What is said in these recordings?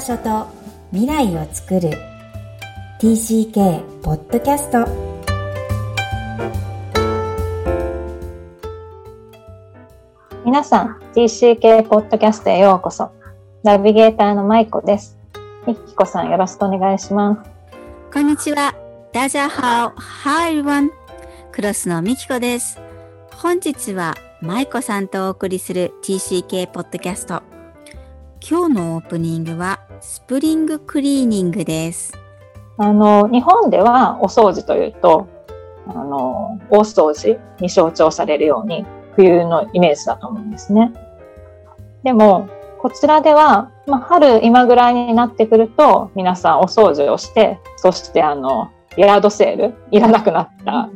場所と未来を作る。TCK ポッドキャスト皆さん TCK ポッドキャストへようこそ。ナビゲーターのマイコです。みきこさんよろしくお願いします。こんにちは。ダジャハオ Hi everyone クロスのみきこです。本日はマイコさんとお送りする TCK ポッドキャスト今日のオープニングはスプリングクリーニングです。あの日本ではお掃除というとあの大掃除に象徴されるように冬のイメージだと思うんですね。でもこちらでは、まあ、春今ぐらいになってくると皆さんお掃除をしてそしてあのヤードセールいらなくなった、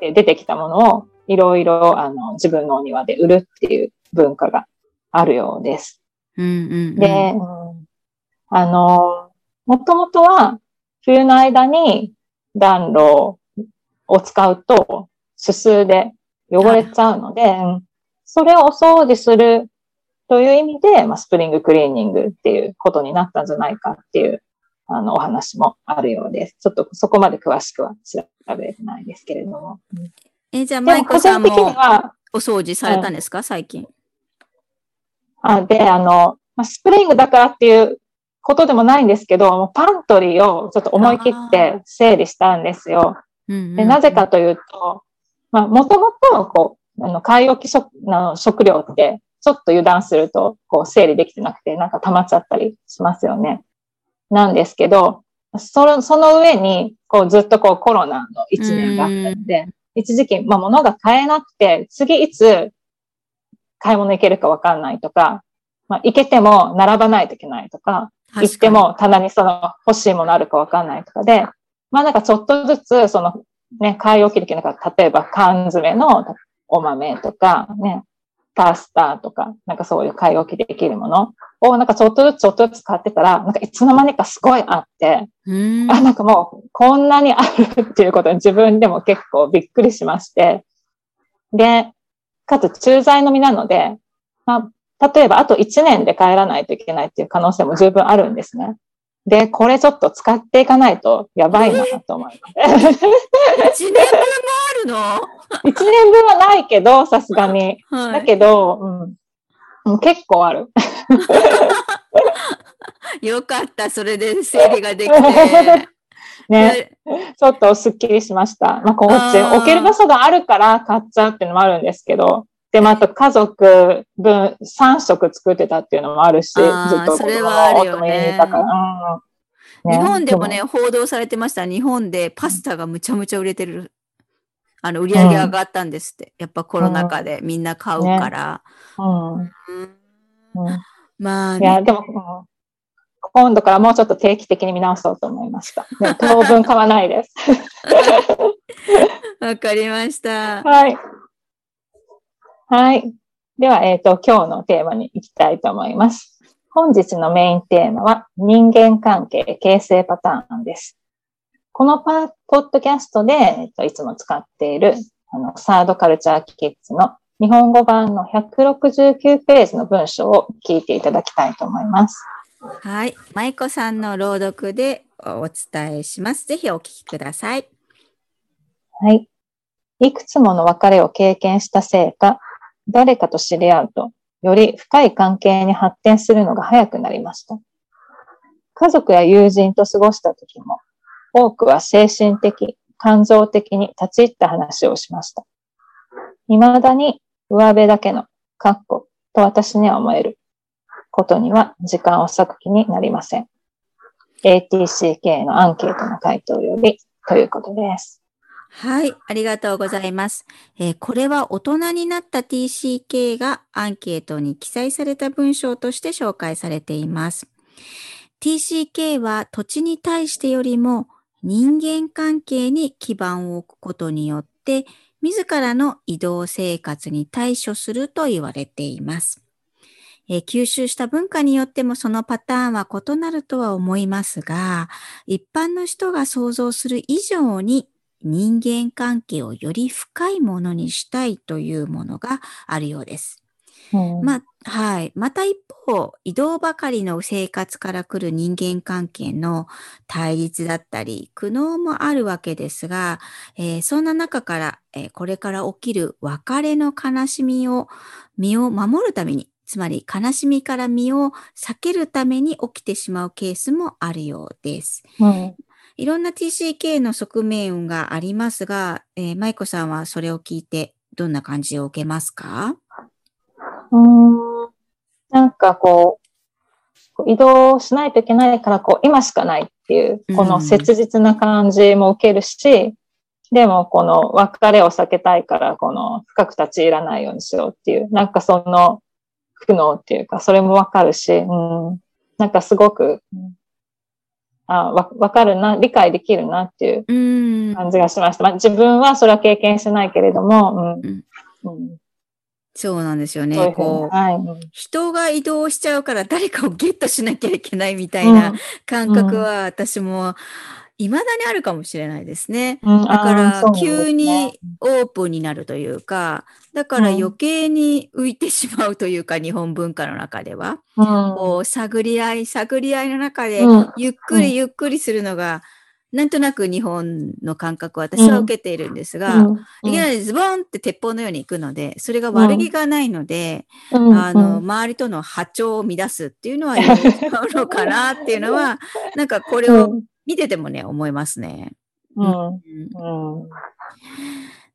で出てきたものをいろいろあの自分のお庭で売るっていう文化があるようです。うんうんうん、で、あの、もともとは冬の間に暖炉を使うと、すすで汚れちゃうので、それをお掃除するという意味で、まあ、スプリングクリーニングっていうことになったんじゃないかっていう、あの、お話もあるようです。ちょっとそこまで詳しくは調べてないですけれども。え、じゃあ、マイコさんもお掃除されたんですか、最近。あで、あの、スプリングだからっていうことでもないんですけど、パントリーをちょっと思い切って整理したんですよ。でなぜかというと、まあ、もともと、こう、あの、買い置き食の食料って、ちょっと油断すると、こう、整理できてなくて、なんか溜まっちゃったりしますよね。なんですけど、その、その上に、こう、ずっとこう、コロナの一年があったんで、一時期、まあ、物が買えなくて、次いつ買い物行けるかわかんないとか、まあ、行けても並ばないといけないとか、行っても棚にその欲しいものあるかわかんないとかで、まあなんかちょっとずつ、そのね、買い置きできなかった、例えば缶詰のお豆とか、ね、パスタとか、なんかそういう買い置きできるものを、なんかちょっとずつちょっとずつ買ってたら、なんかいつの間にかすごいあって、あ、なんかもうこんなにあるっていうことに自分でも結構びっくりしまして、で、かつ駐在の身なので、まあ、例えばあと1年で帰らないといけないっていう可能性も十分あるんですね。で、これちょっと使っていかないとやばいなと思います。1年分もあるの ?1 年分はないけど、さすがに。はい、だけど、うん、結構ある。よかった、それで整理ができて。ね、ちょっとスッキリしました。まあ、こっち置ける場所があるから買っちゃうっていうのもあるんですけど、で、また家族分3食作ってたっていうのもあるし、ずっとそれはあるよね。うん、日本でもね、報道されてました。日本でパスタがむちゃむちゃ売れてる。あの、売り上げ上がったんですって。やっぱコロナ禍でみんな買うから。まあ、ね、いや、でも、今度からもうちょっと定期的に見直そうと思いました。ね、当分買わないです。わかりました。はい。はい。では、えっ、ー、と、今日のテーマに行きたいと思います。本日のメインテーマは、人間関係形成パターンです。このパポッドキャストで、えっ、と、いつも使っている、あの、サードカルチャーキッズの日本語版の169ページの文章を聞いていただきたいと思います。はい。舞子さんの朗読でお伝えします。ぜひお聞きください。はい。いくつもの別れを経験したせいか、誰かと知り合うと、より深い関係に発展するのが早くなりました。家族や友人と過ごした時も、多くは精神的、感情的に立ち入った話をしました。未だに上辺だけの、カッコと私には思えることには時間を割く気になりません。ATCK のアンケートの回答よりということです。はい、ありがとうございます。えー、これは大人になった TCK がアンケートに記載された文章として紹介されています。TCK は土地に対してよりも人間関係に基盤を置くことによって、自らの移動生活に対処すると言われています。えー、吸収した文化によってもそのパターンは異なるとは思いますが、一般の人が想像する以上に人間関係をより深いものにしたいというものがあるようです。うん、まあ、はい。また一方、移動ばかりの生活から来る人間関係の対立だったり、苦悩もあるわけですが、えー、そんな中から、えー、これから起きる別れの悲しみを、身を守るために、つまり悲しみから身を避けるために起きてしまうケースもあるようです。うん、いろんな TCK の側面がありますが、えー、舞子さんはそれを聞いてどんな感じを受けますか？うん、なんかこう、移動しないといけないから、こう、今しかないっていう、この切実な感じも受けるし、でも、この別れを避けたいから、この深く立ち入らないようにしようっていう、なんかその苦悩っていうか、それもわかるし、うん、なんかすごく、あわわかるな、理解できるなっていう感じがしました。まあ、自分はそれは経験してないけれども、うん、うん、そうなんですよね。こう、はい、人が移動しちゃうから誰かをゲットしなきゃいけないみたいな感覚は私も未だにあるかもしれないですね。うん、だから急にオープンになるというか、だから余計に浮いてしまうというか、日本文化の中では、うん、こう探り合い、探り合いの中でゆっくりゆっくりするのが、なんとなく日本の感覚を私は受けているんですが、うん、いきなりズボンって鉄砲のように行くので、それが悪気がないので、うん、あの、周りとの波長を乱すっていうのは やめちゃうのかなっていうのは、なんかこれを見ててもね、思いますね。うん。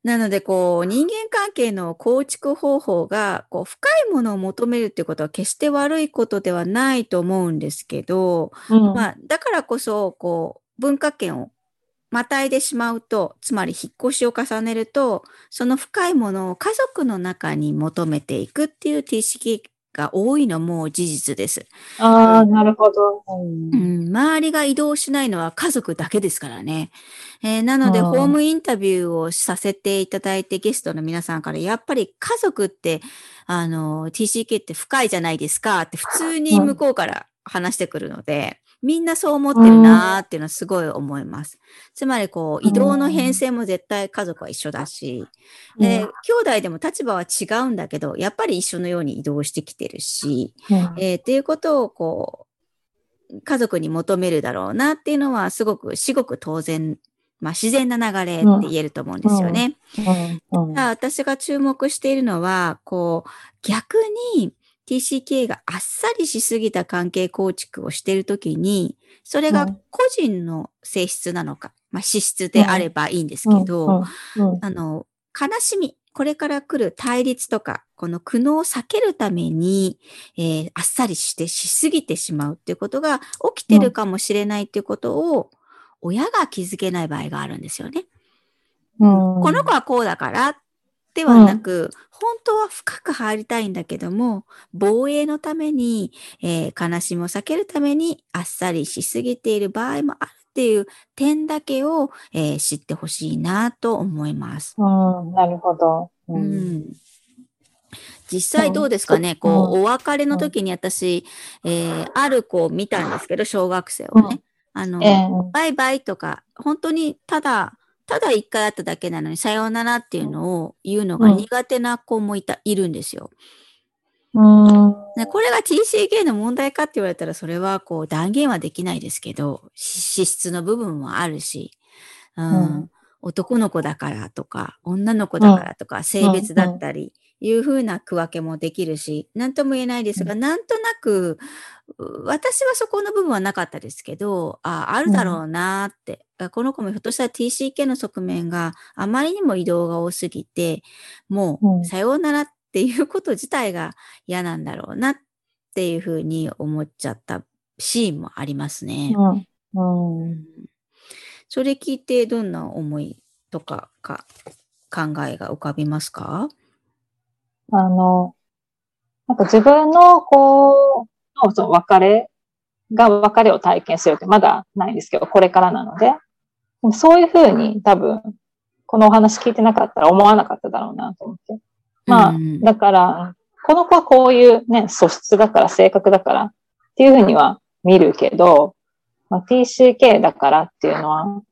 なので、こう、人間関係の構築方法が、こう、深いものを求めるっていうことは決して悪いことではないと思うんですけど、まあ、だからこそ、こう、文化圏をまたいでしまうと、つまり引っ越しを重ねると、その深いものを家族の中に求めていくっていう T 式が多いのも事実です。ああ、なるほど、うん。周りが移動しないのは家族だけですからね。えー、なので、ホームインタビューをさせていただいて、ゲストの皆さんから、やっぱり家族って、あの、TCK って深いじゃないですかって普通に向こうから話してくるので、みんなそう思ってるなーっていうのはすごい思います。つまりこう、移動の編成も絶対家族は一緒だし、うん、兄弟でも立場は違うんだけど、やっぱり一緒のように移動してきてるし、うん、えー、っていうことをこう、家族に求めるだろうなっていうのはすごく、至極当然まあ、自然な流れって言えると思うんですよね。私が注目しているのは、こう、逆に TCK があっさりしすぎた関係構築をしているときに、それが個人の性質なのか、まあ、資質であればいいんですけど、あの、悲しみ、これから来る対立とか、この苦悩を避けるために、えー、あっさりしてしすぎてしまうっていうことが起きてるかもしれないっていうことを、親が気づけない場合があるんですよね。うん、この子はこうだからではなく、うん、本当は深く入りたいんだけども、防衛のために、えー、悲しみを避けるためにあっさりしすぎている場合もあるっていう点だけを、えー、知ってほしいなと思います。うん、なるほど。うん、うん。実際どうですかね、こう、お別れの時に私、えー、ある子を見たんですけど、小学生をね。あの、えー、バイバイとか、本当にただ、ただ一回会っただけなのに、さようならっていうのを言うのが苦手な子もいた、いるんですよ。うん、これが TCK の問題かって言われたら、それはこう断言はできないですけど、資質の部分もあるし、うん、うん、男の子だからとか、女の子だからとか、性別だったり、いうふうな区分けもできるし、なんとも言えないですが、なんとなく、私はそこの部分はなかったですけど、ああるだろうなって、うん、この子もひょっとしたら TCK の側面があまりにも移動が多すぎて、もうさようならっていうこと自体が嫌なんだろうなっていうふうに思っちゃったシーンもありますね。うん、うん、それ聞いてどんな思いとかか考えが浮かびますか？あの、なんか自分のこう、のその別れが別れを体験するってまだないんですけど、これからなので、そういうふうに多分、このお話聞いてなかったら思わなかっただろうなと思って。まあ、だから、この子はこういうね、素質だから、性格だからっていうふうには見るけど、まあ、TCK だからっていうのは、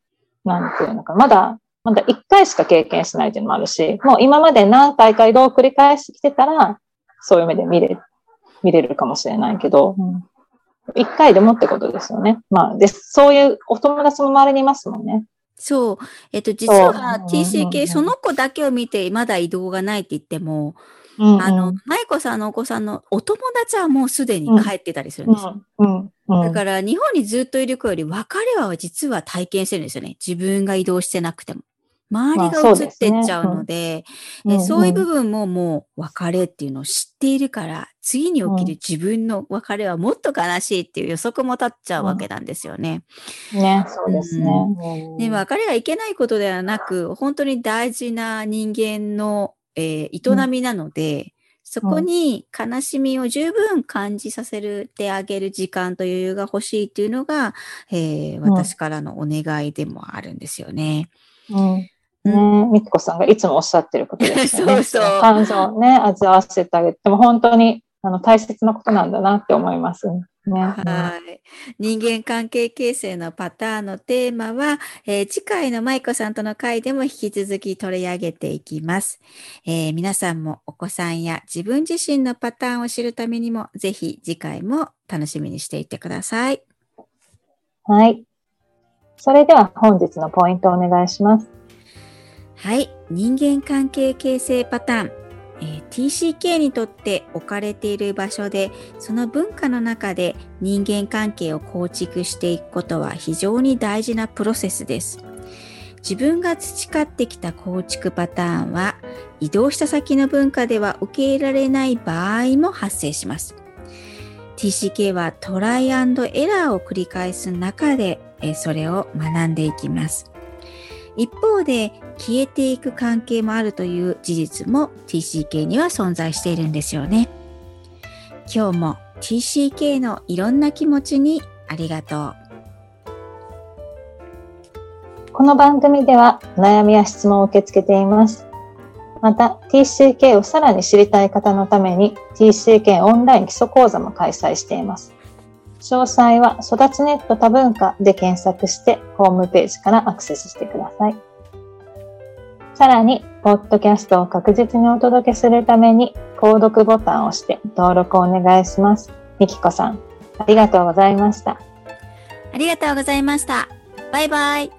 なんていうのか、まだ、まだ一回しか経験しないっていうのもあるし、もう今まで何回か移動を繰り返してきてたら、そういう目で見れ、見れるかもしれないけど、一、うん、回でもってことですよね。まあ、で、そういうお友達も周りにいますもんね。そう。えっと、実は TCK その子だけを見てまだ移動がないって言っても、うんうん、あの、舞子さんのお子さんのお友達はもうすでに帰ってたりするんですよ。うんうん、だから日本にずっといる子より別れは実は体験してるんですよね。自分が移動してなくても。周りが映ってっちゃうので、まあそう、ねうん、そういう部分ももう別れっていうのを知っているから、次に起きる自分の別れはもっと悲しいっていう予測も立っちゃうわけなんですよね。うん、ね、そうですね。うん、で、別れがいけないことではなく、本当に大事な人間の、えー、営みなので、そこに悲しみを十分感じさせるてあげる時間と余裕が欲しいっていうのが、えー、私からのお願いでもあるんですよね。うんね、みつこさんがいつもおっしゃってることですよね。そうそう。感情をね、味わわせてあげて、でも本当にあの大切なことなんだなって思います。ね、はい。人間関係形成のパターンのテーマは、えー、次回の舞子さんとの回でも引き続き取り上げていきます、えー、皆さんもお子さんや自分自身のパターンを知るためにも、ぜひ次回も楽しみにしていてください。はい。それでは本日のポイントをお願いします。はい。人間関係形成パターン。えー、TCK にとって置かれている場所で、その文化の中で人間関係を構築していくことは非常に大事なプロセスです。自分が培ってきた構築パターンは、移動した先の文化では受け入れられない場合も発生します。TCK はトライエラーを繰り返す中で、それを学んでいきます。一方で消えていく関係もあるという事実も TCK には存在しているんですよね。今日も TCK のいろんな気持ちにありがとう。この番組では悩みや質問を受け付けています。また TCK をさらに知りたい方のために TCK オンライン基礎講座も開催しています。詳細は育ちネット多文化で検索してホームページからアクセスしてください。さらに、ポッドキャストを確実にお届けするために、購読ボタンを押して登録をお願いします。みきこさん、ありがとうございました。ありがとうございました。バイバイ。